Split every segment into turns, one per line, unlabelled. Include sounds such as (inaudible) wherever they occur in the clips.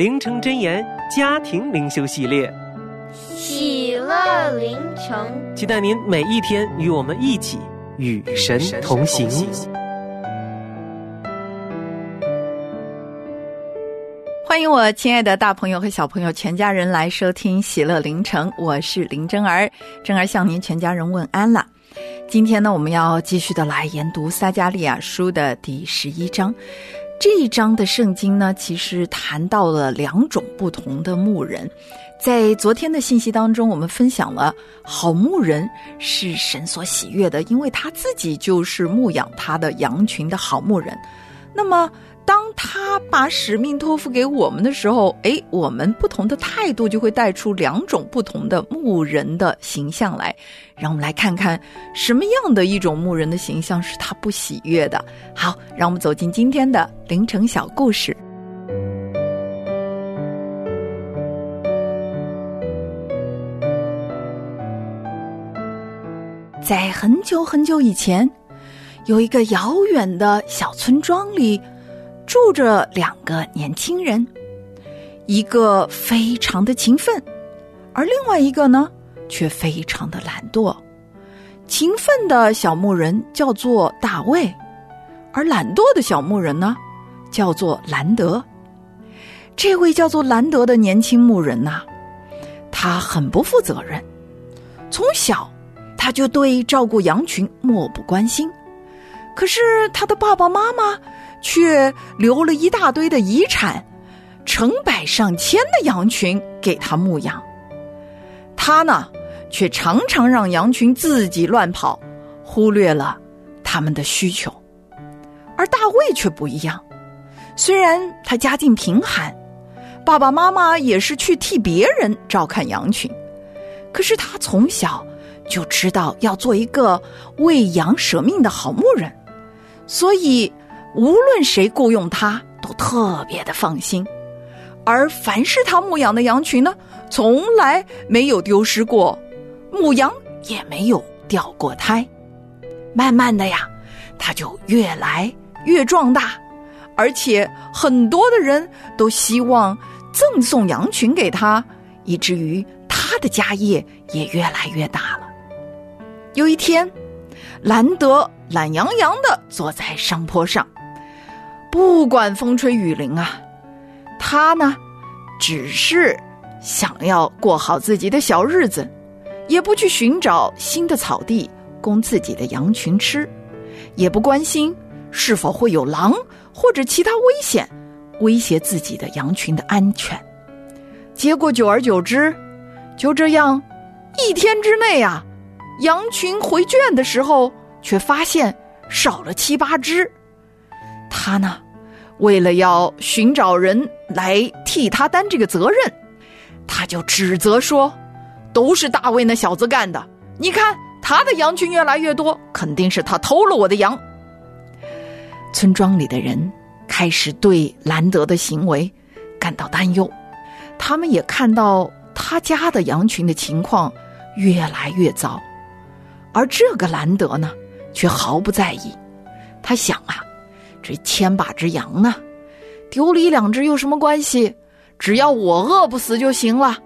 灵城真言家庭灵修系列，
喜乐灵城，
期待您每一天与我们一起与神同行。
欢迎我亲爱的大朋友和小朋友全家人来收听喜乐灵城，我是林真儿，真儿向您全家人问安了。今天呢，我们要继续的来研读撒加利亚书的第十一章。这一章的圣经呢，其实谈到了两种不同的牧人。在昨天的信息当中，我们分享了好牧人是神所喜悦的，因为他自己就是牧养他的羊群的好牧人。那么，当他把使命托付给我们的时候，诶，我们不同的态度就会带出两种不同的牧人的形象来。让我们来看看什么样的一种牧人的形象是他不喜悦的。好，让我们走进今天的凌晨小故事。在很久很久以前，有一个遥远的小村庄里，住着两个年轻人，一个非常的勤奋，而另外一个呢？却非常的懒惰，勤奋的小牧人叫做大卫，而懒惰的小牧人呢，叫做兰德。这位叫做兰德的年轻牧人呐，他很不负责任，从小他就对照顾羊群漠不关心，可是他的爸爸妈妈却留了一大堆的遗产，成百上千的羊群给他牧养，他呢？却常常让羊群自己乱跑，忽略了他们的需求。而大卫却不一样，虽然他家境贫寒，爸爸妈妈也是去替别人照看羊群，可是他从小就知道要做一个为羊舍命的好牧人，所以无论谁雇佣他，都特别的放心。而凡是他牧养的羊群呢，从来没有丢失过。母羊也没有掉过胎，慢慢的呀，他就越来越壮大，而且很多的人都希望赠送羊群给他，以至于他的家业也越来越大了。有一天，兰德懒洋洋的坐在山坡上，不管风吹雨淋啊，他呢，只是想要过好自己的小日子。也不去寻找新的草地供自己的羊群吃，也不关心是否会有狼或者其他危险威胁自己的羊群的安全。结果久而久之，就这样，一天之内啊，羊群回圈的时候，却发现少了七八只。他呢，为了要寻找人来替他担这个责任，他就指责说。都是大卫那小子干的！你看他的羊群越来越多，肯定是他偷了我的羊。村庄里的人开始对兰德的行为感到担忧，他们也看到他家的羊群的情况越来越糟，而这个兰德呢，却毫不在意。他想啊，这千把只羊呢，丢了一两只有什么关系？只要我饿不死就行了。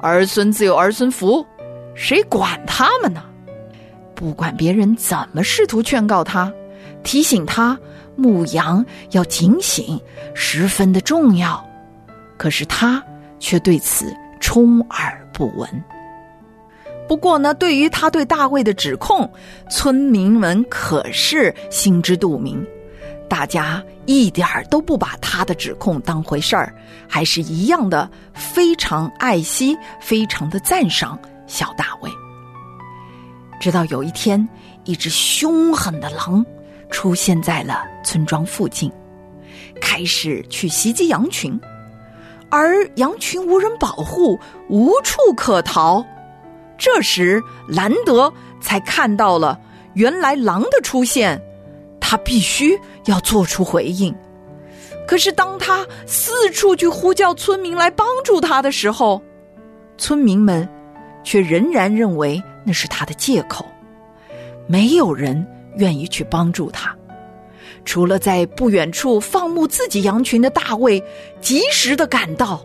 儿孙自有儿孙福，谁管他们呢？不管别人怎么试图劝告他，提醒他牧羊要警醒，十分的重要。可是他却对此充耳不闻。不过呢，对于他对大卫的指控，村民们可是心知肚明，大家一点儿都不把他的指控当回事儿，还是一样的非常爱惜、非常的赞赏小大卫。直到有一天，一只凶狠的狼出现在了村庄附近，开始去袭击羊群，而羊群无人保护，无处可逃。这时，兰德才看到了原来狼的出现，他必须要做出回应。可是，当他四处去呼叫村民来帮助他的时候，村民们却仍然认为。那是他的借口，没有人愿意去帮助他，除了在不远处放牧自己羊群的大卫及时的赶到，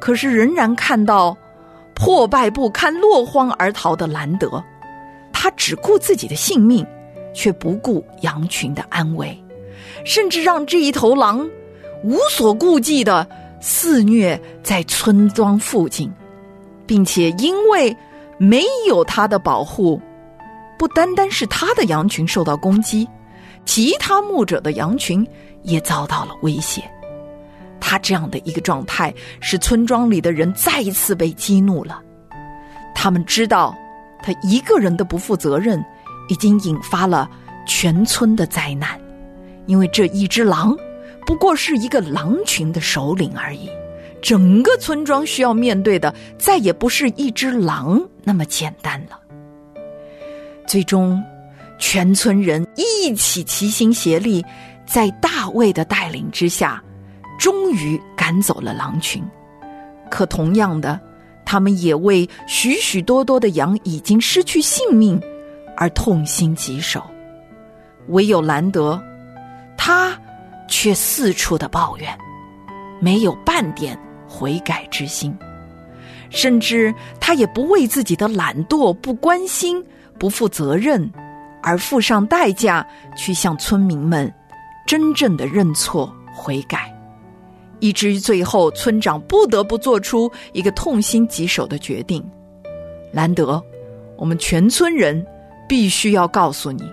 可是仍然看到破败不堪、落荒而逃的兰德，他只顾自己的性命，却不顾羊群的安危，甚至让这一头狼无所顾忌的肆虐在村庄附近，并且因为。没有他的保护，不单单是他的羊群受到攻击，其他牧者的羊群也遭到了威胁。他这样的一个状态，使村庄里的人再一次被激怒了。他们知道，他一个人的不负责任，已经引发了全村的灾难，因为这一只狼，不过是一个狼群的首领而已。整个村庄需要面对的，再也不是一只狼那么简单了。最终，全村人一起齐心协力，在大卫的带领之下，终于赶走了狼群。可同样的，他们也为许许多多的羊已经失去性命而痛心疾首。唯有兰德，他却四处的抱怨，没有半点。悔改之心，甚至他也不为自己的懒惰、不关心、不负责任而付上代价，去向村民们真正的认错悔改，以至于最后村长不得不做出一个痛心疾首的决定：兰德，我们全村人必须要告诉你，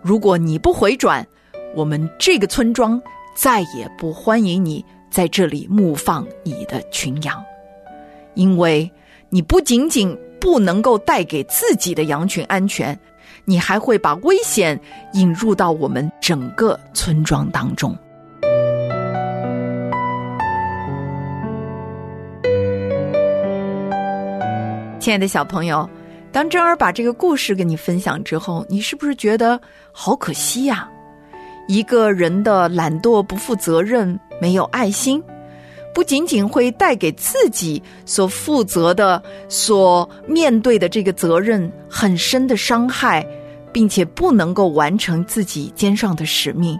如果你不回转，我们这个村庄再也不欢迎你。在这里牧放你的群羊，因为你不仅仅不能够带给自己的羊群安全，你还会把危险引入到我们整个村庄当中。亲爱的小朋友，当真儿把这个故事跟你分享之后，你是不是觉得好可惜呀？一个人的懒惰、不负责任。没有爱心，不仅仅会带给自己所负责的、所面对的这个责任很深的伤害，并且不能够完成自己肩上的使命，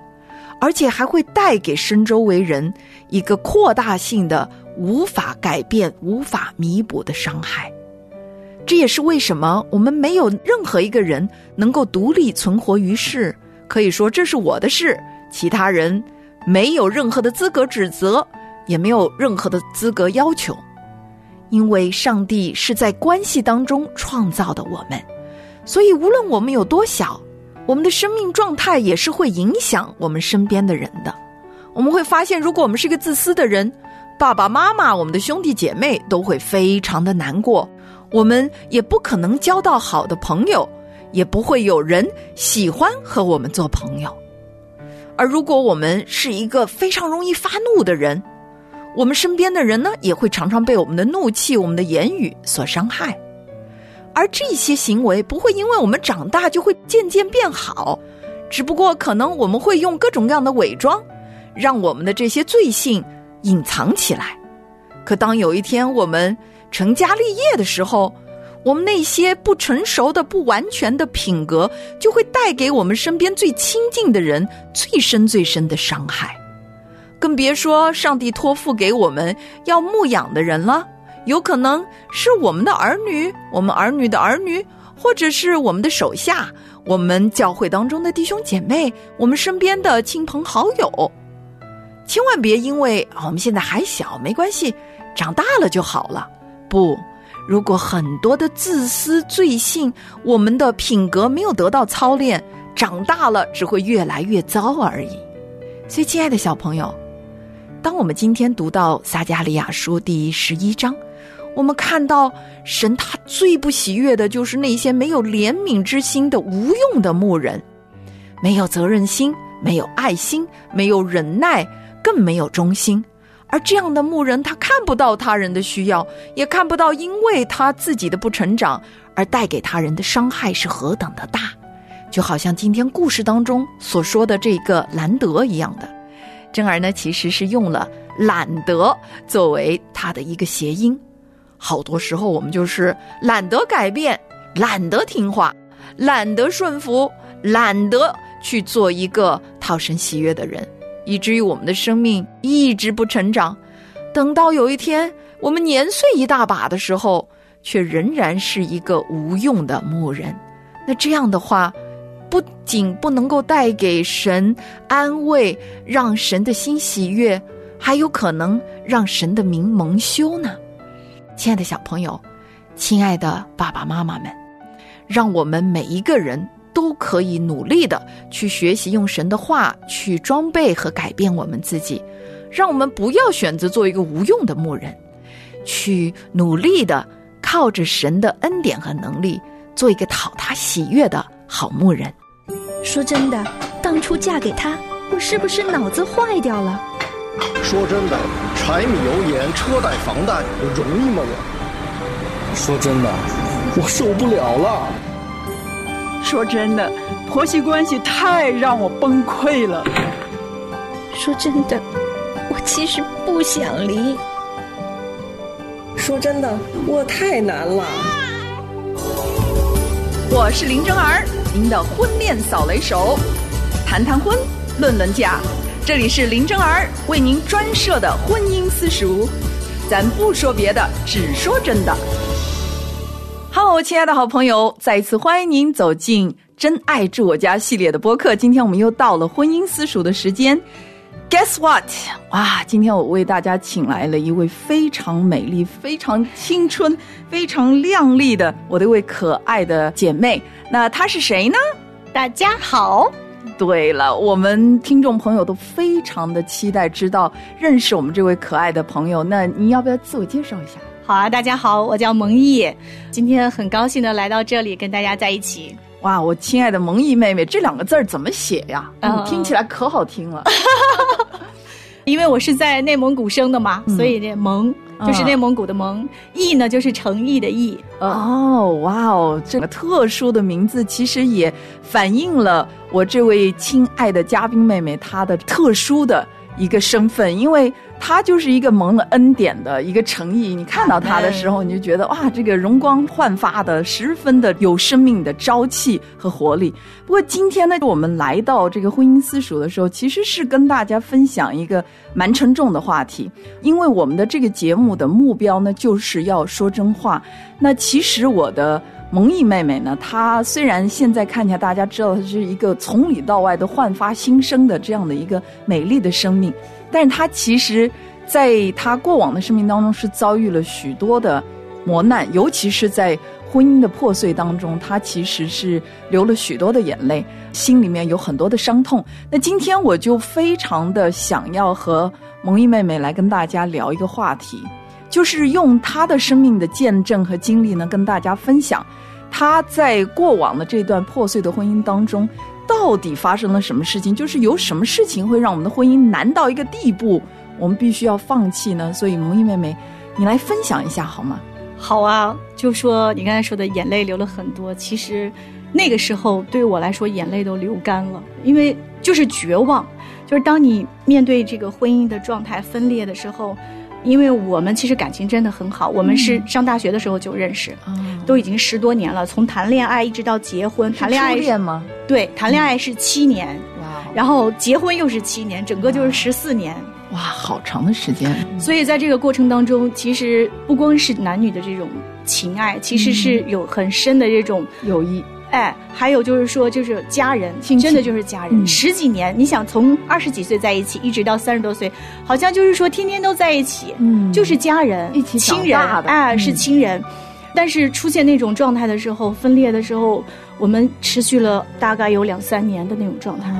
而且还会带给身周围人一个扩大性的、无法改变、无法弥补的伤害。这也是为什么我们没有任何一个人能够独立存活于世，可以说这是我的事，其他人。没有任何的资格指责，也没有任何的资格要求，因为上帝是在关系当中创造的我们，所以无论我们有多小，我们的生命状态也是会影响我们身边的人的。我们会发现，如果我们是个自私的人，爸爸妈妈、我们的兄弟姐妹都会非常的难过，我们也不可能交到好的朋友，也不会有人喜欢和我们做朋友。而如果我们是一个非常容易发怒的人，我们身边的人呢，也会常常被我们的怒气、我们的言语所伤害。而这些行为不会因为我们长大就会渐渐变好，只不过可能我们会用各种各样的伪装，让我们的这些罪性隐藏起来。可当有一天我们成家立业的时候，我们那些不成熟的、不完全的品格，就会带给我们身边最亲近的人最深、最深的伤害。更别说上帝托付给我们要牧养的人了，有可能是我们的儿女、我们儿女的儿女，或者是我们的手下、我们教会当中的弟兄姐妹，我们身边的亲朋好友。千万别因为我们现在还小，没关系，长大了就好了。不，如果很多的自私、罪性，我们的品格没有得到操练，长大了只会越来越糟而已。所以，亲爱的小朋友，当我们今天读到撒加利亚书第十一章，我们看到神他最不喜悦的就是那些没有怜悯之心的无用的牧人，没有责任心，没有爱心，没有忍耐。更没有忠心，而这样的牧人，他看不到他人的需要，也看不到因为他自己的不成长而带给他人的伤害是何等的大，就好像今天故事当中所说的这个兰德一样的。珍儿呢，其实是用了懒得作为他的一个谐音，好多时候我们就是懒得改变，懒得听话，懒得顺服，懒得去做一个讨神喜悦的人。以至于我们的生命一直不成长，等到有一天我们年岁一大把的时候，却仍然是一个无用的牧人。那这样的话，不仅不能够带给神安慰，让神的心喜悦，还有可能让神的名蒙羞呢。亲爱的小朋友，亲爱的爸爸妈妈们，让我们每一个人。都可以努力的去学习，用神的话去装备和改变我们自己，让我们不要选择做一个无用的牧人，去努力的靠着神的恩典和能力，做一个讨他喜悦的好牧人。
说真的，当初嫁给他，我是不是脑子坏掉了？
说真的，柴米油盐车贷房贷容易吗？我说真的，我受不了了。
说真的，婆媳关系太让我崩溃了。
说真的，我其实不想离。
说真的，我太难了。
我是林真儿，您的婚恋扫雷手，谈谈婚，论论嫁，这里是林真儿为您专设的婚姻私塾，咱不说别的，只说真的。Hello，亲爱的好朋友，再一次欢迎您走进《真爱住我家》系列的播客。今天我们又到了婚姻私塾的时间。Guess what？哇，今天我为大家请来了一位非常美丽、非常青春、非常靓丽的我的一位可爱的姐妹。那她是谁呢？
大家好。
对了，我们听众朋友都非常的期待知道认识我们这位可爱的朋友。那你要不要自我介绍一下？
好啊，大家好，我叫蒙毅，今天很高兴的来到这里跟大家在一起。
哇，我亲爱的蒙毅妹妹，这两个字儿怎么写呀？嗯，听起来可好听了。(laughs)
因为我是在内蒙古生的嘛，所以这蒙就是内蒙古的蒙，毅呢就是诚意的毅。
哦，哇哦，这个特殊的名字其实也反映了我这位亲爱的嘉宾妹妹她的特殊的一个身份，因为。他就是一个蒙了恩典的一个诚意，你看到他的时候，你就觉得哇，这个容光焕发的，十分的有生命的朝气和活力。不过今天呢，我们来到这个婚姻私塾的时候，其实是跟大家分享一个蛮沉重的话题，因为我们的这个节目的目标呢，就是要说真话。那其实我的蒙毅妹妹呢，她虽然现在看起来大家知道她是一个从里到外都焕发新生的这样的一个美丽的生命。但是她其实，在她过往的生命当中是遭遇了许多的磨难，尤其是在婚姻的破碎当中，她其实是流了许多的眼泪，心里面有很多的伤痛。那今天我就非常的想要和蒙毅妹妹来跟大家聊一个话题，就是用她的生命的见证和经历呢，跟大家分享她在过往的这段破碎的婚姻当中。到底发生了什么事情？就是有什么事情会让我们的婚姻难到一个地步，我们必须要放弃呢？所以，萌毅妹妹，你来分享一下好吗？
好啊，就说你刚才说的眼泪流了很多，其实那个时候对我来说，眼泪都流干了，因为就是绝望，就是当你面对这个婚姻的状态分裂的时候。因为我们其实感情真的很好，我们是上大学的时候就认识，嗯都已经十多年了，从谈恋爱一直到结婚。谈恋
爱吗？
对，谈恋爱是七年，哇，然后结婚又是七年，整个就是十四年。
哇，好长的时间。(laughs)
所以在这个过程当中，其实不光是男女的这种情爱，其实是有很深的这种
友谊。
哎，还有就是说，就是家人，真的就是家人。十几年，你想从二十几岁在一起，一直到三十多岁，好像就是说天天都在一起，嗯，就是家人，
一起
亲人，哎，是亲人。但是出现那种状态的时候，分裂的时候，我们持续了大概有两三年的那种状态。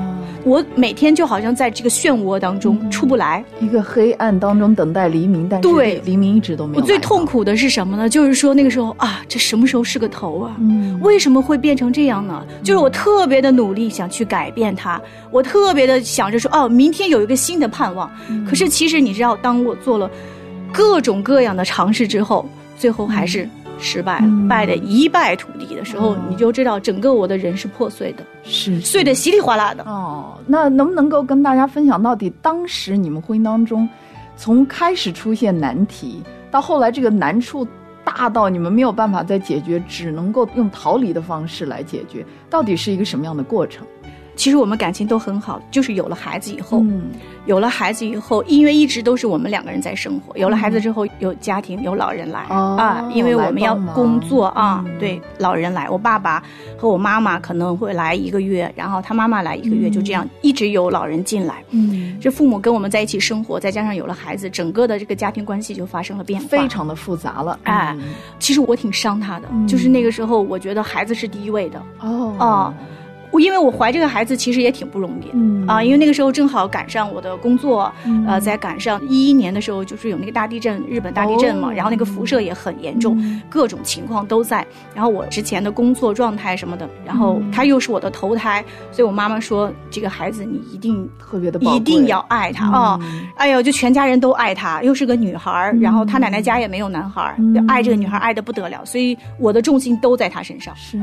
我每天就好像在这个漩涡当中出不来，
一个黑暗当中等待黎明，但是对黎明一直都没有。
我最痛苦的是什么呢？就是说那个时候啊，这什么时候是个头啊？嗯，为什么会变成这样呢？就是我特别的努力想去改变它，我特别的想着说哦，明天有一个新的盼望。可是其实你知道，当我做了各种各样的尝试之后，最后还是。失败了，败的一败涂地的时候，你就知道整个我的人是破碎的，
是
碎的稀里哗啦的。
哦，那能不能够跟大家分享，到底当时你们婚姻当中，从开始出现难题，到后来这个难处大到你们没有办法再解决，只能够用逃离的方式来解决，到底是一个什么样的过程？
其实我们感情都很好，就是有了孩子以后，有了孩子以后，因为一直都是我们两个人在生活。有了孩子之后，有家庭，有老人来啊，因为我们要工作啊，对，老人来，我爸爸和我妈妈可能会来一个月，然后他妈妈来一个月，就这样一直有老人进来。嗯，这父母跟我们在一起生活，再加上有了孩子，整个的这个家庭关系就发生了变化，
非常的复杂了。哎，
其实我挺伤他的，就是那个时候，我觉得孩子是第一位的。哦啊。我因为我怀这个孩子其实也挺不容易，嗯啊，因为那个时候正好赶上我的工作，呃，在赶上一一年的时候，就是有那个大地震，日本大地震嘛，然后那个辐射也很严重，各种情况都在。然后我之前的工作状态什么的，然后他又是我的头胎，所以我妈妈说这个孩子你一定
特别的
一定要爱他啊！哎呦，就全家人都爱他，又是个女孩然后他奶奶家也没有男孩要爱这个女孩爱的不得了，所以我的重心都在他身上。
是，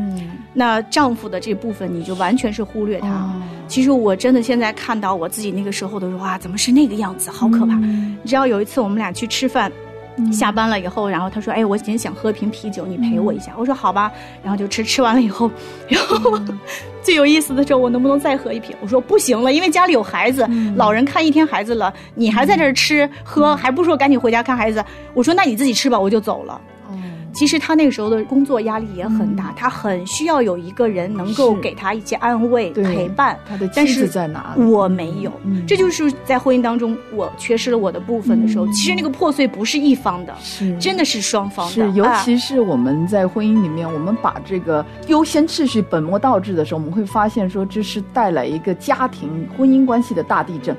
那丈夫的这部分你就。完全是忽略他。其实我真的现在看到我自己那个时候的时候啊，怎么是那个样子？好可怕！你知道有一次我们俩去吃饭，下班了以后，然后他说：“哎，我今天想喝瓶啤酒，你陪我一下。”我说：“好吧。”然后就吃，吃完了以后，然后最有意思的时候，我能不能再喝一瓶？我说：“不行了，因为家里有孩子，老人看一天孩子了，你还在这儿吃喝，还不说赶紧回家看孩子。”我说：“那你自己吃吧，我就走了。”其实他那个时候的工作压力也很大，他很需要有一个人能够给他一些安慰、陪伴。
他的妻子在哪？
我没有，这就是在婚姻当中我缺失了我的部分的时候。其实那个破碎不是一方的，是真的是双方的。
是，尤其是我们在婚姻里面，我们把这个优先秩序本末倒置的时候，我们会发现说这是带来一个家庭婚姻关系的大地震。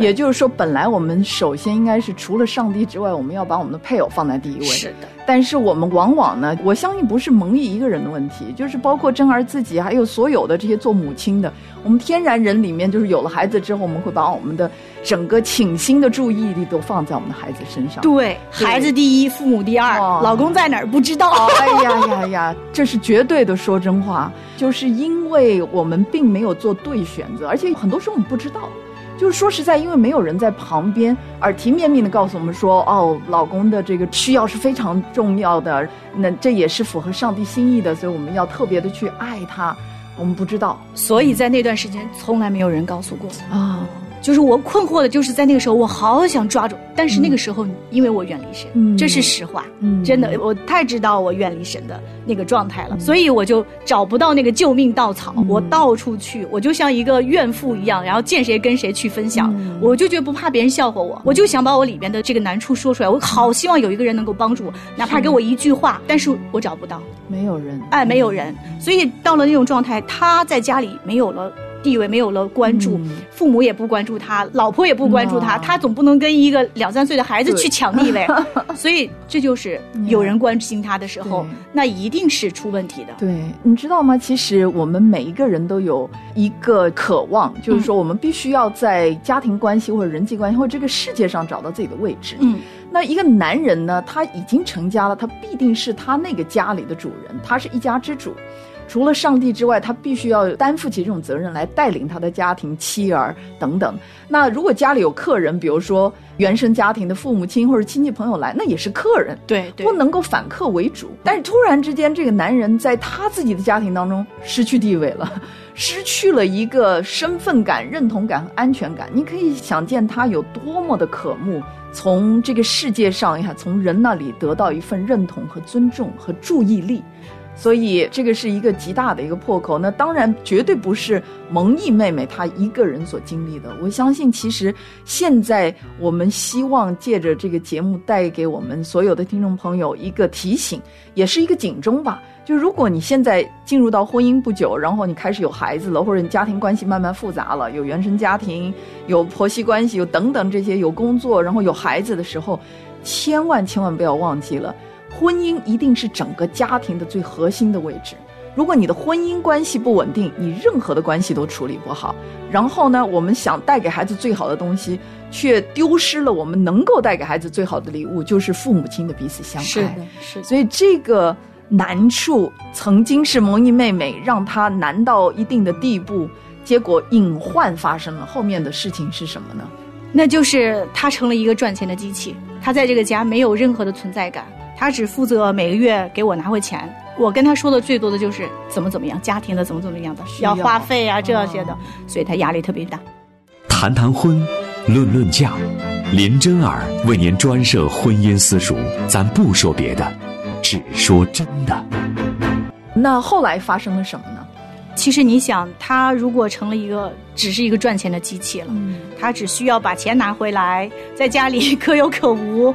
也就是说，本来我们首先应该是除了上帝之外，我们要把我们的配偶放在第一位。
是的。
但是我们往往呢，我相信不是蒙毅一个人的问题，就是包括珍儿自己，还有所有的这些做母亲的，我们天然人里面，就是有了孩子之后，我们会把我们的整个倾心的注意力都放在我们的孩子身上。
对，孩子第一，父母第二，老公在哪儿不知道。
哎呀呀呀，这是绝对的说真话，就是因为我们并没有做对选择，而且很多时候我们不知道。就是说实在，因为没有人在旁边耳提面命的告诉我们说，哦，老公的这个需要是非常重要的，那这也是符合上帝心意的，所以我们要特别的去爱他。我们不知道，
所以在那段时间从来没有人告诉过啊。就是我困惑的，就是在那个时候，我好想抓住，但是那个时候，因为我远离神，这是实话，真的，我太知道我远离神的那个状态了，所以我就找不到那个救命稻草，我到处去，我就像一个怨妇一样，然后见谁跟谁去分享，我就觉得不怕别人笑话我，我就想把我里边的这个难处说出来，我好希望有一个人能够帮助我，哪怕给我一句话，但是我找不到，
没有人，
哎，没有人，所以到了那种状态，他在家里没有了。地位没有了关注，父母也不关注他，老婆也不关注他，他总不能跟一个两三岁的孩子去抢地位，(laughs) 所以这就是有人关心他的时候，那一定是出问题的。
对，你知道吗？其实我们每一个人都有一个渴望，就是说我们必须要在家庭关系或者人际关系或者这个世界上找到自己的位置。嗯，那一个男人呢，他已经成家了，他必定是他那个家里的主人，他是一家之主。除了上帝之外，他必须要担负起这种责任来带领他的家庭、妻儿等等。那如果家里有客人，比如说原生家庭的父母亲或者亲戚朋友来，那也是客人，
对，
不能够反客为主。但是突然之间，这个男人在他自己的家庭当中失去地位了，(laughs) 失去了一个身份感、认同感和安全感。你可以想见他有多么的渴慕从这个世界上呀，从人那里得到一份认同和尊重和注意力。所以这个是一个极大的一个破口。那当然绝对不是蒙毅妹妹她一个人所经历的。我相信，其实现在我们希望借着这个节目带给我们所有的听众朋友一个提醒，也是一个警钟吧。就如果你现在进入到婚姻不久，然后你开始有孩子了，或者你家庭关系慢慢复杂了，有原生家庭，有婆媳关系，有等等这些，有工作，然后有孩子的时候，千万千万不要忘记了。婚姻一定是整个家庭的最核心的位置。如果你的婚姻关系不稳定，你任何的关系都处理不好。然后呢，我们想带给孩子最好的东西，却丢失了我们能够带给孩子最好的礼物，就是父母亲的彼此相爱。
是的，是。
所以这个难处曾经是蒙毅妹妹让她难到一定的地步，结果隐患发生了。后面的事情是什么呢？
那就是她成了一个赚钱的机器，她在这个家没有任何的存在感。他只负责每个月给我拿回钱，我跟他说的最多的就是怎么怎么样，家庭的怎么怎么样的，要花费啊这些的，所以他压力特别大。
谈谈婚，论论嫁，林真儿为您专设婚姻私塾，咱不说别的，只说真的。
那后来发生了什么呢？
其实你想，他如果成了一个只是一个赚钱的机器了，他只需要把钱拿回来，在家里 (laughs) 可有可无。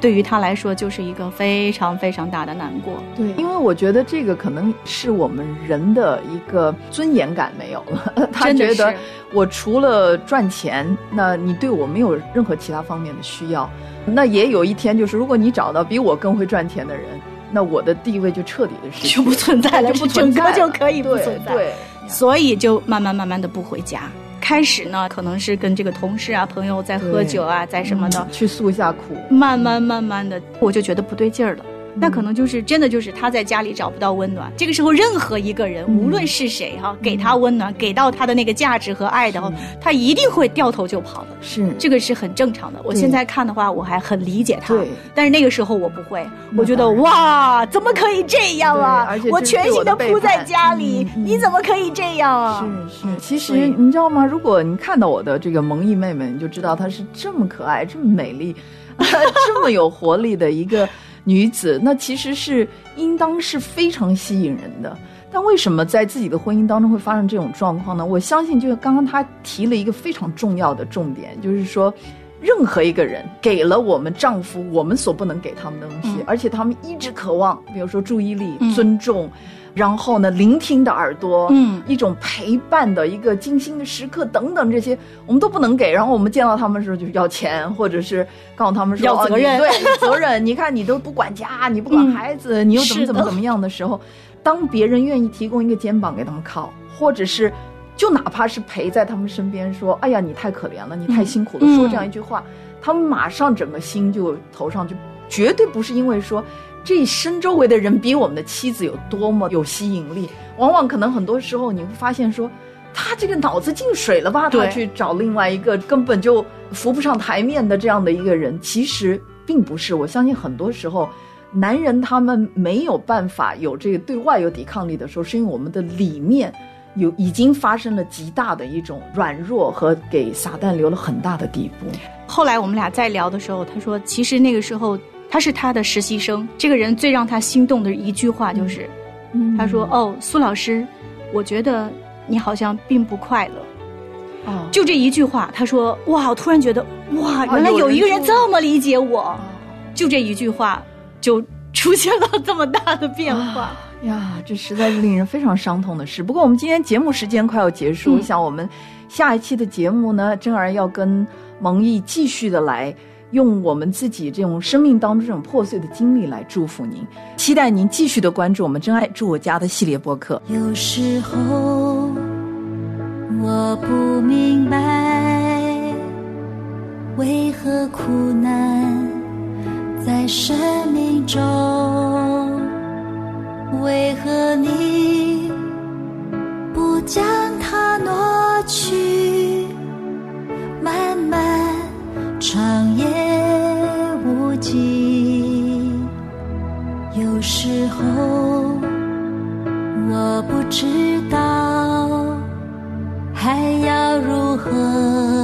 对于他来说，就是一个非常非常大的难过。
对，因为我觉得这个可能是我们人的一个尊严感没有了。(laughs) 他觉得我除了赚钱，那你对我没有任何其他方面的需要。那也有一天，就是如果你找到比我更会赚钱的人，那我的地位就彻底的失
去，就不存在了，
就不存在，
就可以不存
在。对，
所以就慢慢慢慢的不回家。开始呢，可能是跟这个同事啊、朋友在喝酒啊，在什么的，
去诉一下苦。
慢慢慢慢的，我就觉得不对劲儿了。那可能就是真的，就是他在家里找不到温暖。这个时候，任何一个人，无论是谁哈，给他温暖，给到他的那个价值和爱的话，他一定会掉头就跑的。
是，
这个是很正常的。我现在看的话，我还很理解他。对。但是那个时候我不会，我觉得哇，怎么可以这样啊？我全心的扑在家里，你怎么可以这样啊？
是是。其实你知道吗？如果你看到我的这个萌艺妹妹，你就知道她是这么可爱、这么美丽、(laughs) 这么有活力的一个。女子那其实是应当是非常吸引人的，但为什么在自己的婚姻当中会发生这种状况呢？我相信，就是刚刚她提了一个非常重要的重点，就是说，任何一个人给了我们丈夫我们所不能给他们的东西，而且他们一直渴望，比如说注意力、尊重。然后呢，聆听的耳朵，嗯，一种陪伴的一个精心的时刻等等，这些我们都不能给。然后我们见到他们的时候，就要钱，或者是告诉他们说
要责任，
对责任。你看，你都不管家，你不管孩子，你又怎么怎么怎么样的时候，当别人愿意提供一个肩膀给他们靠，或者是就哪怕是陪在他们身边，说：“哎呀，你太可怜了，你太辛苦了。”说这样一句话，他们马上整个心就头上就绝对不是因为说。这一生周围的人比我们的妻子有多么有吸引力？往往可能很多时候你会发现说，他这个脑子进水了吧？他去找另外一个根本就浮不上台面的这样的一个人，其实并不是。我相信很多时候，男人他们没有办法有这个对外有抵抗力的时候，是因为我们的里面有已经发生了极大的一种软弱和给撒旦留了很大的地步。
后来我们俩在聊的时候，他说，其实那个时候。他是他的实习生，这个人最让他心动的一句话就是，他说：“哦，苏老师，我觉得你好像并不快乐。”哦，就这一句话，他说：“哇，我突然觉得，哇，原来有一个人这么理解我。”就这一句话，就出现了这么大的变化
呀！这实在是令人非常伤痛的事。不过，我们今天节目时间快要结束，我想我们下一期的节目呢，珍儿要跟蒙毅继续的来。用我们自己这种生命当中这种破碎的经历来祝福您，期待您继续的关注我们“真爱住我家”的系列播客。
有时候我不明白，为何苦难在生命中，为何你不将它挪去，慢慢。长夜无际，有时候我不知道还要如何。